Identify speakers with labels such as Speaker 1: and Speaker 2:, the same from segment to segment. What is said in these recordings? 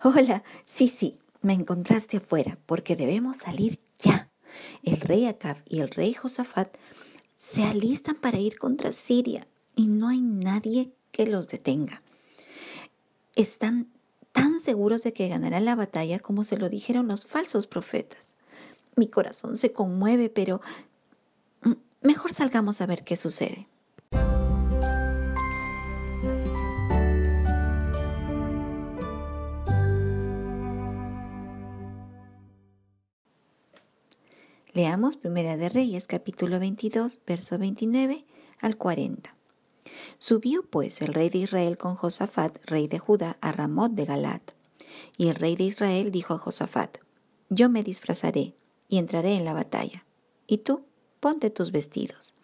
Speaker 1: Hola, sí, sí, me encontraste afuera porque debemos salir ya. El rey Acab y el rey Josafat se alistan para ir contra Siria y no hay nadie que los detenga. Están tan seguros de que ganarán la batalla como se lo dijeron los falsos profetas. Mi corazón se conmueve, pero mejor salgamos a ver qué sucede. Leamos Primera de Reyes capítulo 22, verso 29 al 40. Subió pues el rey de Israel con Josafat, rey de Judá, a Ramot de Galat. Y el rey de Israel dijo a Josafat, Yo me disfrazaré y entraré en la batalla, y tú ponte tus vestidos.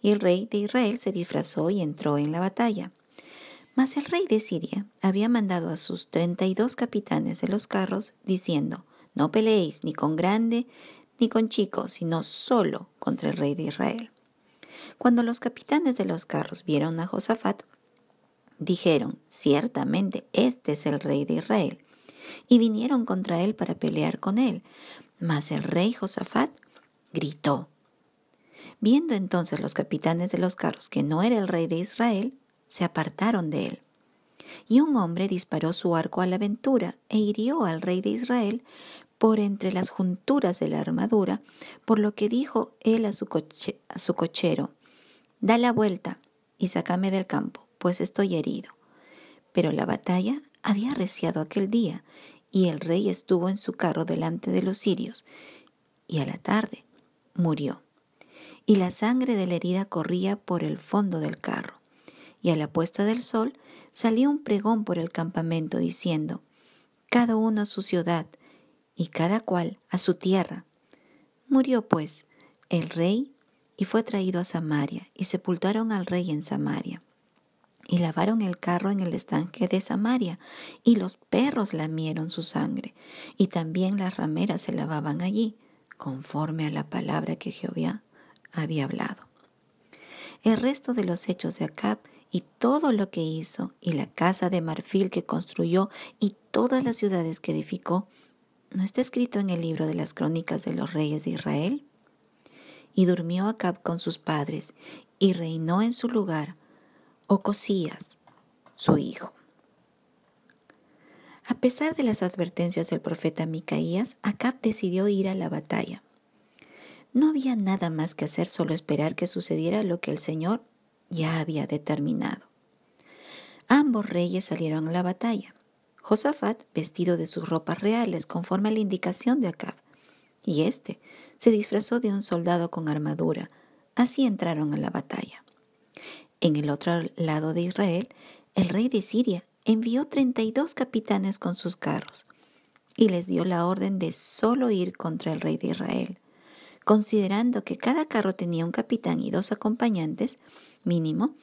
Speaker 1: Y el rey de Israel se disfrazó y entró en la batalla. Mas el rey de Siria había mandado a sus treinta y dos capitanes de los carros, diciendo, No peleéis ni con grande ni con chicos, sino solo contra el rey de Israel. Cuando los capitanes de los carros vieron a Josafat, dijeron, ciertamente este es el rey de Israel, y vinieron contra él para pelear con él. Mas el rey Josafat gritó. Viendo entonces los capitanes de los carros que no era el rey de Israel, se apartaron de él. Y un hombre disparó su arco a la aventura e hirió al rey de Israel por entre las junturas de la armadura, por lo que dijo él a su, cochero, da la vuelta y sácame del campo, pues estoy herido. Pero la batalla había arreciado aquel día, y el rey estuvo en su carro delante de los sirios, y a la tarde murió. Y la sangre de la herida corría por el fondo del carro. Y a la puesta del sol salió un pregón por el campamento diciendo, Cada uno a su ciudad, y cada cual a su tierra. Murió pues el rey y fue traído a Samaria, y sepultaron al rey en Samaria. Y lavaron el carro en el estanque de Samaria, y los perros lamieron su sangre, y también las rameras se lavaban allí, conforme a la palabra que Jehová había hablado. El resto de los hechos de Acab y todo lo que hizo, y la casa de marfil que construyó, y todas las ciudades que edificó, ¿no está escrito en el libro de las crónicas de los reyes de Israel? Y durmió Acab con sus padres y reinó en su lugar Ocosías, su hijo. A pesar de las advertencias del profeta Micaías, Acab decidió ir a la batalla. No había nada más que hacer, solo esperar que sucediera lo que el Señor ya había determinado. Ambos reyes salieron a la batalla. Josafat vestido de sus ropas reales conforme a la indicación de Acab, y éste se disfrazó de un soldado con armadura. Así entraron a la batalla. En el otro lado de Israel, el rey de Siria envió treinta y dos capitanes con sus carros y les dio la orden de solo ir contra el rey de Israel. Considerando que cada carro tenía un capitán y dos acompañantes, mínimo,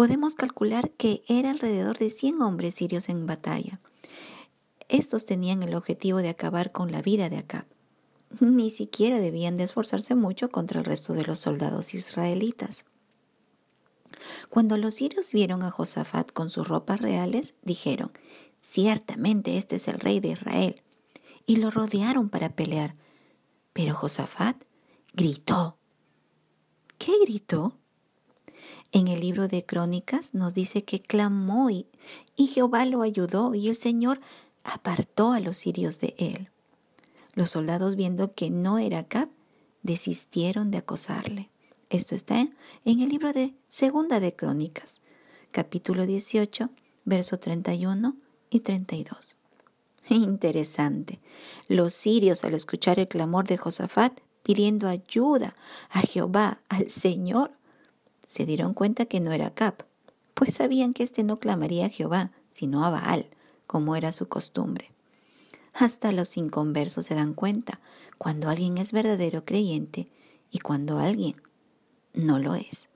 Speaker 1: podemos calcular que era alrededor de 100 hombres sirios en batalla. Estos tenían el objetivo de acabar con la vida de Acab. Ni siquiera debían de esforzarse mucho contra el resto de los soldados israelitas. Cuando los sirios vieron a Josafat con sus ropas reales, dijeron, ciertamente este es el rey de Israel, y lo rodearon para pelear. Pero Josafat gritó. ¿Qué gritó? En el libro de Crónicas nos dice que clamó y, y Jehová lo ayudó y el Señor apartó a los sirios de él. Los soldados, viendo que no era Acab, desistieron de acosarle. Esto está en el libro de Segunda de Crónicas, capítulo 18, verso 31 y 32. Interesante. Los sirios, al escuchar el clamor de Josafat pidiendo ayuda a Jehová, al Señor, se dieron cuenta que no era Acab, pues sabían que éste no clamaría a Jehová, sino a Baal, como era su costumbre. Hasta los inconversos se dan cuenta cuando alguien es verdadero creyente y cuando alguien no lo es.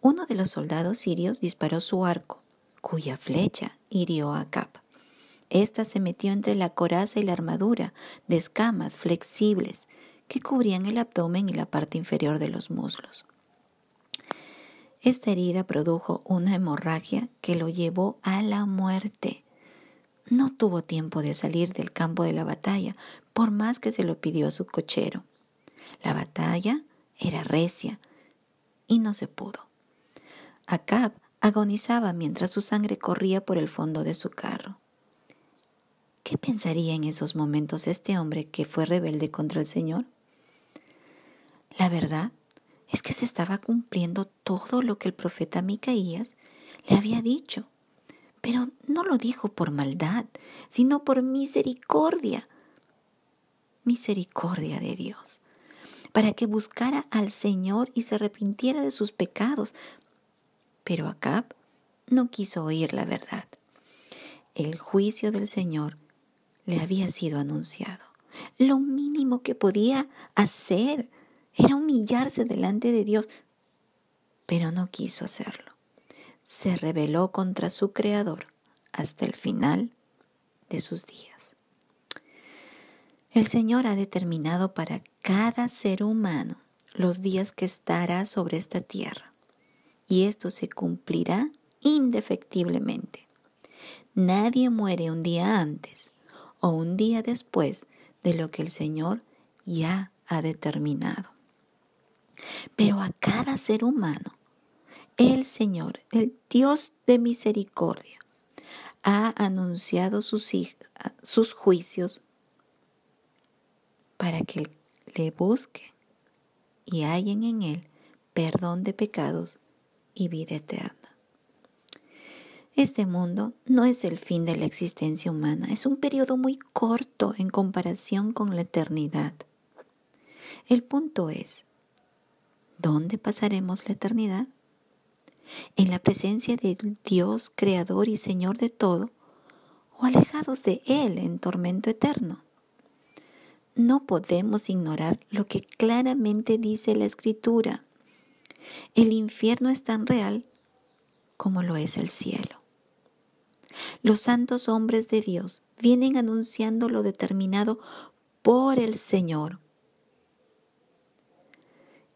Speaker 1: Uno de los soldados sirios disparó su arco, cuya flecha hirió a Acab. Esta se metió entre la coraza y la armadura de escamas flexibles que cubrían el abdomen y la parte inferior de los muslos. Esta herida produjo una hemorragia que lo llevó a la muerte. no tuvo tiempo de salir del campo de la batalla, por más que se lo pidió a su cochero. La batalla era recia y no se pudo. Acab agonizaba mientras su sangre corría por el fondo de su carro. ¿Qué pensaría en esos momentos este hombre que fue rebelde contra el Señor? La verdad es que se estaba cumpliendo todo lo que el profeta Micaías le había dicho, pero no lo dijo por maldad, sino por misericordia. Misericordia de Dios, para que buscara al Señor y se arrepintiera de sus pecados. Pero Acab no quiso oír la verdad. El juicio del Señor le había sido anunciado. Lo mínimo que podía hacer era humillarse delante de Dios, pero no quiso hacerlo. Se rebeló contra su Creador hasta el final de sus días. El Señor ha determinado para cada ser humano los días que estará sobre esta tierra, y esto se cumplirá indefectiblemente. Nadie muere un día antes o un día después de lo que el Señor ya ha determinado. Pero a cada ser humano, el Señor, el Dios de misericordia, ha anunciado sus, sus juicios para que le busquen y hallen en él perdón de pecados y vida eterna. Este mundo no es el fin de la existencia humana, es un periodo muy corto en comparación con la eternidad. El punto es, ¿dónde pasaremos la eternidad? ¿En la presencia del Dios creador y Señor de todo? ¿O alejados de Él en tormento eterno? No podemos ignorar lo que claramente dice la Escritura. El infierno es tan real como lo es el cielo. Los santos hombres de Dios vienen anunciando lo determinado por el Señor.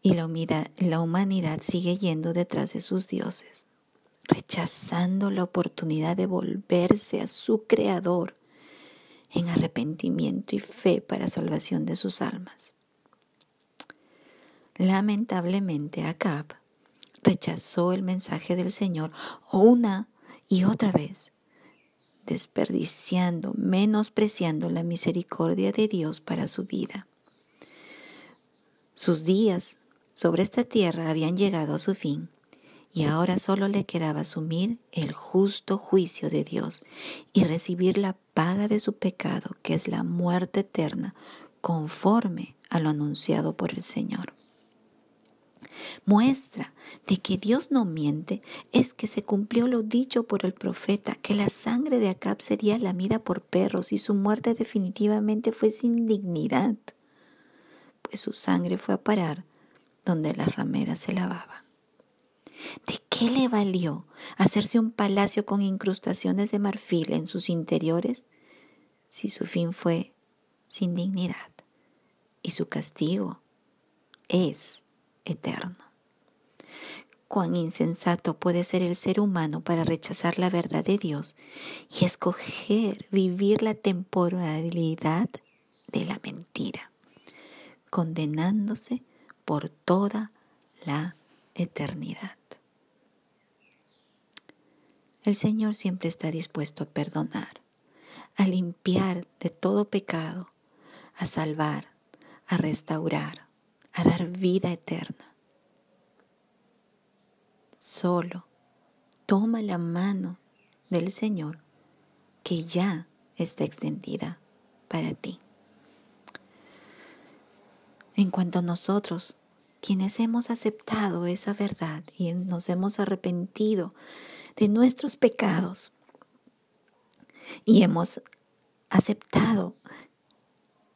Speaker 1: Y la humanidad, sigue yendo detrás de sus dioses, rechazando la oportunidad de volverse a su Creador en arrepentimiento y fe para salvación de sus almas. Lamentablemente, Acab rechazó el mensaje del Señor una y otra vez desperdiciando, menospreciando la misericordia de Dios para su vida. Sus días sobre esta tierra habían llegado a su fin y ahora solo le quedaba asumir el justo juicio de Dios y recibir la paga de su pecado, que es la muerte eterna, conforme a lo anunciado por el Señor. Muestra de que Dios no miente es que se cumplió lo dicho por el profeta, que la sangre de Acab sería lamida por perros y su muerte definitivamente fue sin dignidad, pues su sangre fue a parar donde las rameras se lavaban. ¿De qué le valió hacerse un palacio con incrustaciones de marfil en sus interiores si su fin fue sin dignidad y su castigo es eterno. Cuán insensato puede ser el ser humano para rechazar la verdad de Dios y escoger vivir la temporalidad de la mentira, condenándose por toda la eternidad. El Señor siempre está dispuesto a perdonar, a limpiar de todo pecado, a salvar, a restaurar, a dar vida eterna. Solo toma la mano del Señor que ya está extendida para ti. En cuanto a nosotros, quienes hemos aceptado esa verdad y nos hemos arrepentido de nuestros pecados y hemos aceptado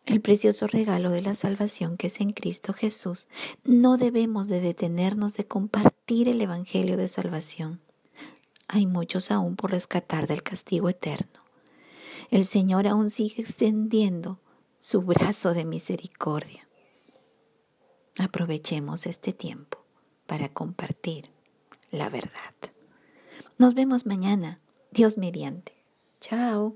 Speaker 1: el precioso regalo de la salvación que es en Cristo Jesús, no debemos de detenernos de compartir el Evangelio de salvación. Hay muchos aún por rescatar del castigo eterno. El Señor aún sigue extendiendo su brazo de misericordia. Aprovechemos este tiempo para compartir la verdad. Nos vemos mañana, Dios mediante. Chao.